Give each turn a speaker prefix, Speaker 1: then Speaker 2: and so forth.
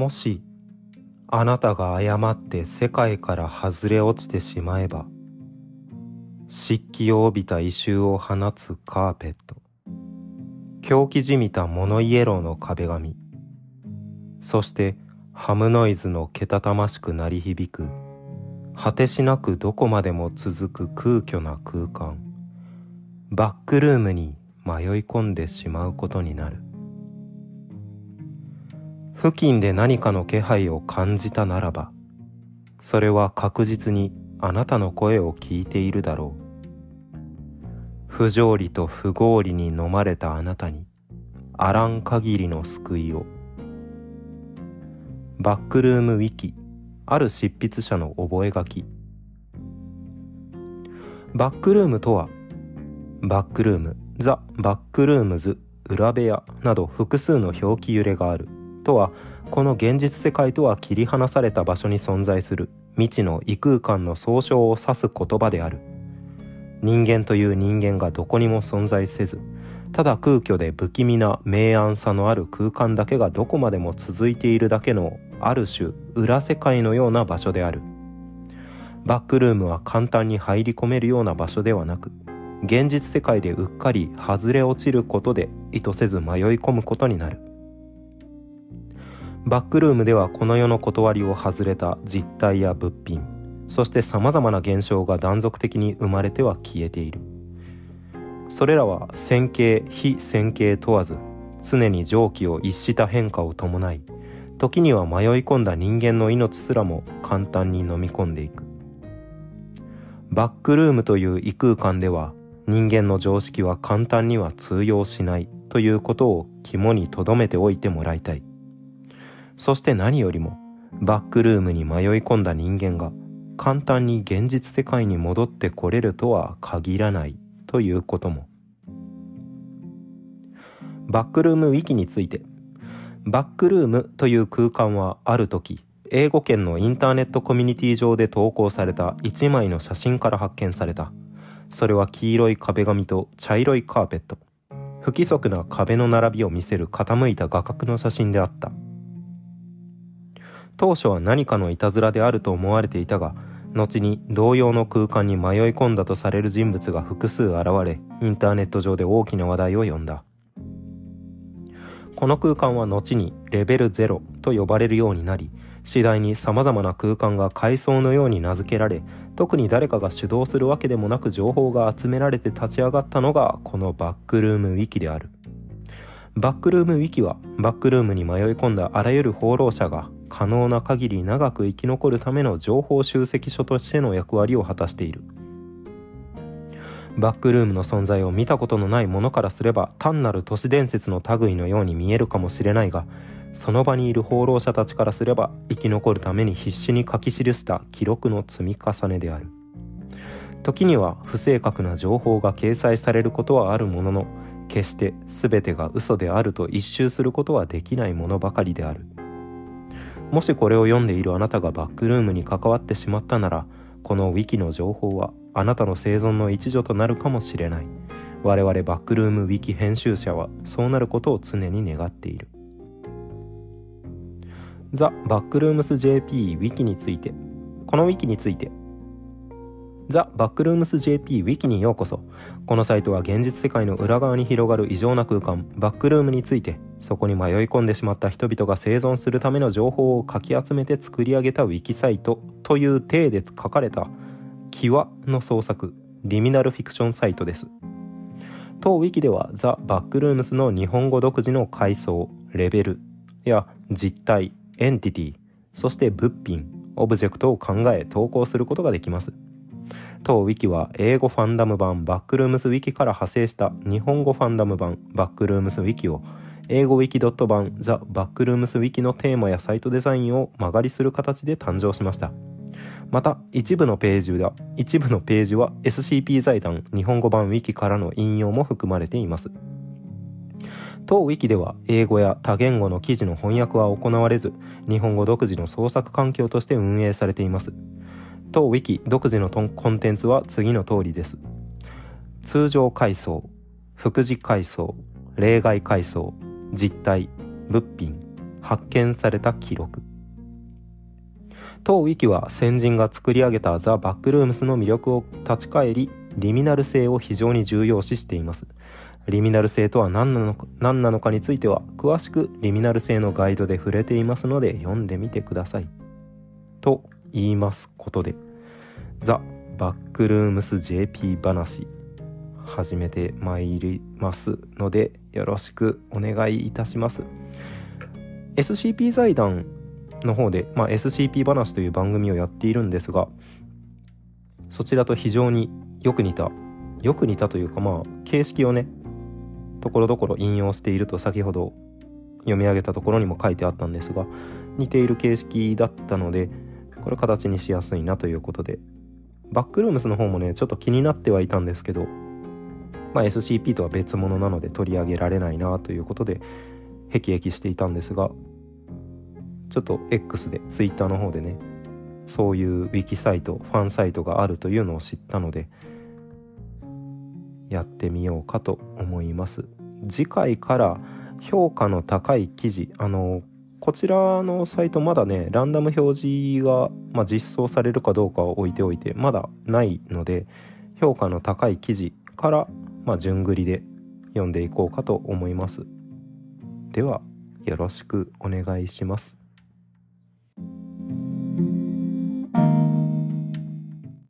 Speaker 1: もしあなたが誤って世界から外れ落ちてしまえば湿気を帯びた異臭を放つカーペット狂気じみたモノイエローの壁紙そしてハムノイズのけたたましく鳴り響く果てしなくどこまでも続く空虚な空間バックルームに迷い込んでしまうことになる。付近で何かの気配を感じたならばそれは確実にあなたの声を聞いているだろう。不条理と不合理に飲まれたあなたにあらん限りの救いを。バックルームウィキある執筆者の覚書。バックルームとはバックルームザ・バックルームズ裏部屋など複数の表記揺れがある。とはこの現実世界とは切り離された場所に存在する未知の異空間の総称を指す言葉である。人間という人間がどこにも存在せずただ空虚で不気味な明暗さのある空間だけがどこまでも続いているだけのある種裏世界のような場所である。バックルームは簡単に入り込めるような場所ではなく現実世界でうっかり外れ落ちることで意図せず迷い込むことになる。バックルームではこの世の断りを外れた実体や物品そしてさまざまな現象が断続的に生まれては消えている。それらは線形非線形問わず常に常軌を逸した変化を伴い時には迷い込んだ人間の命すらも簡単に飲み込んでいく。バックルームという異空間では人間の常識は簡単には通用しないということを肝に留めておいてもらいたい。そして何よりもバックルームに迷い込んだ人間が簡単に現実世界に戻ってこれるとは限らないということも。バックルームウィキについてバックルームという空間はある時英語圏のインターネットコミュニティ上で投稿された1枚の写真から発見された。それは黄色い壁紙と茶色いカーペット。不規則な壁の並びを見せる傾いた画角の写真であった。当初は何かのいたずらであると思われていたが後に同様の空間に迷い込んだとされる人物が複数現れインターネット上で大きな話題を呼んだ。この空間は後にレベル0と呼ばれるようになり次第に様々な空間が階層のように名付けられ特に誰かが主導するわけでもなく情報が集められて立ち上がったのがこのバックルームウィキである。バックルームウィキはバックルームに迷い込んだあらゆる放浪者が可能な限り長く生き残るための情報集積所としての役割を果たしている。バックルームの存在を見たことのない者からすれば単なる都市伝説の類のように見えるかもしれないがその場にいる放浪者たちからすれば生き残るために必死に書き記した記録の積み重ねである。時には不正確な情報が掲載されることはあるものの決して全てが嘘であると一周することはできないものばかりである。もしこれを読んでいるあなたがバックルームに関わってしまったならこのウィキの情報はあなたの生存の一助となるかもしれない。我々バックルームウィキ編集者はそうなることを常に願っている。ザ・バックルームス JP ウィキについて。このウィキについてザ・バックルームス JP ウィキにようこそ。このサイトは現実世界の裏側に広がる異常な空間バックルームについてそこに迷い込んでしまった人々が生存するための情報をかき集めて作り上げたウィキサイトという体で書かれた「キワ」の創作 liminal fiction サイトです。当ウィキではザ・バックルームスの日本語独自の階層レベルや実体エンティティそして物品オブジェクトを考え投稿することができます。当ウィキは英語ファンダム版バックルームスウィキから派生した日本語ファンダム版バックルームスウィキを英語 Wikidot 版ザ・バックルームスウィキのテーマやサイトデザインを間借りする形で誕生しました。また一部のページは一部のページは SCP 財団日本語版ウィキからの引用も含まれています。当ウィキでは英語や多言語の記事の翻訳は行われず日本語独自の創作環境として運営されています。当 Wiki 独自のコンテンツは次の通りです。通常階層、副次階層、例外階層、実体、物品、発見された記録。当ウィキは先人が作り上げたザ・バックルームスの魅力を立ち返りリミナル性を非常に重要視しています。リミナル性とは何なのか何なのかについては詳しくリミナル性のガイドで触れていますので読んでみてください。と言いますことでザ・バックルームス JP 話始めてまいりますのでよろしくお願いいたします。SCP 財団の方で、まあ、SCP 話という番組をやっているんですがそちらと非常によく似たよく似たというかまあ形式をねところどころ引用していると先ほど読み上げたところにも書いてあったんですが似ている形式だったのでこれ形にしやすいなということで。バックルームスの方もねちょっと気になってはいたんですけど、まあ、SCP とは別物なので取り上げられないなということでへきへきしていたんですが。ちょっと X で Twitter の方でねそういうウィキサイトファンサイトがあるというのを知ったのでやってみようかと思います。次回から評価の高い記事あのこちらのサイトまだねランダム表示が、まあ、実装されるかどうかを置いておいてまだないので評価の高い記事から、まあ、順繰りで読んでいこうかと思います。ではよろしくお願いします。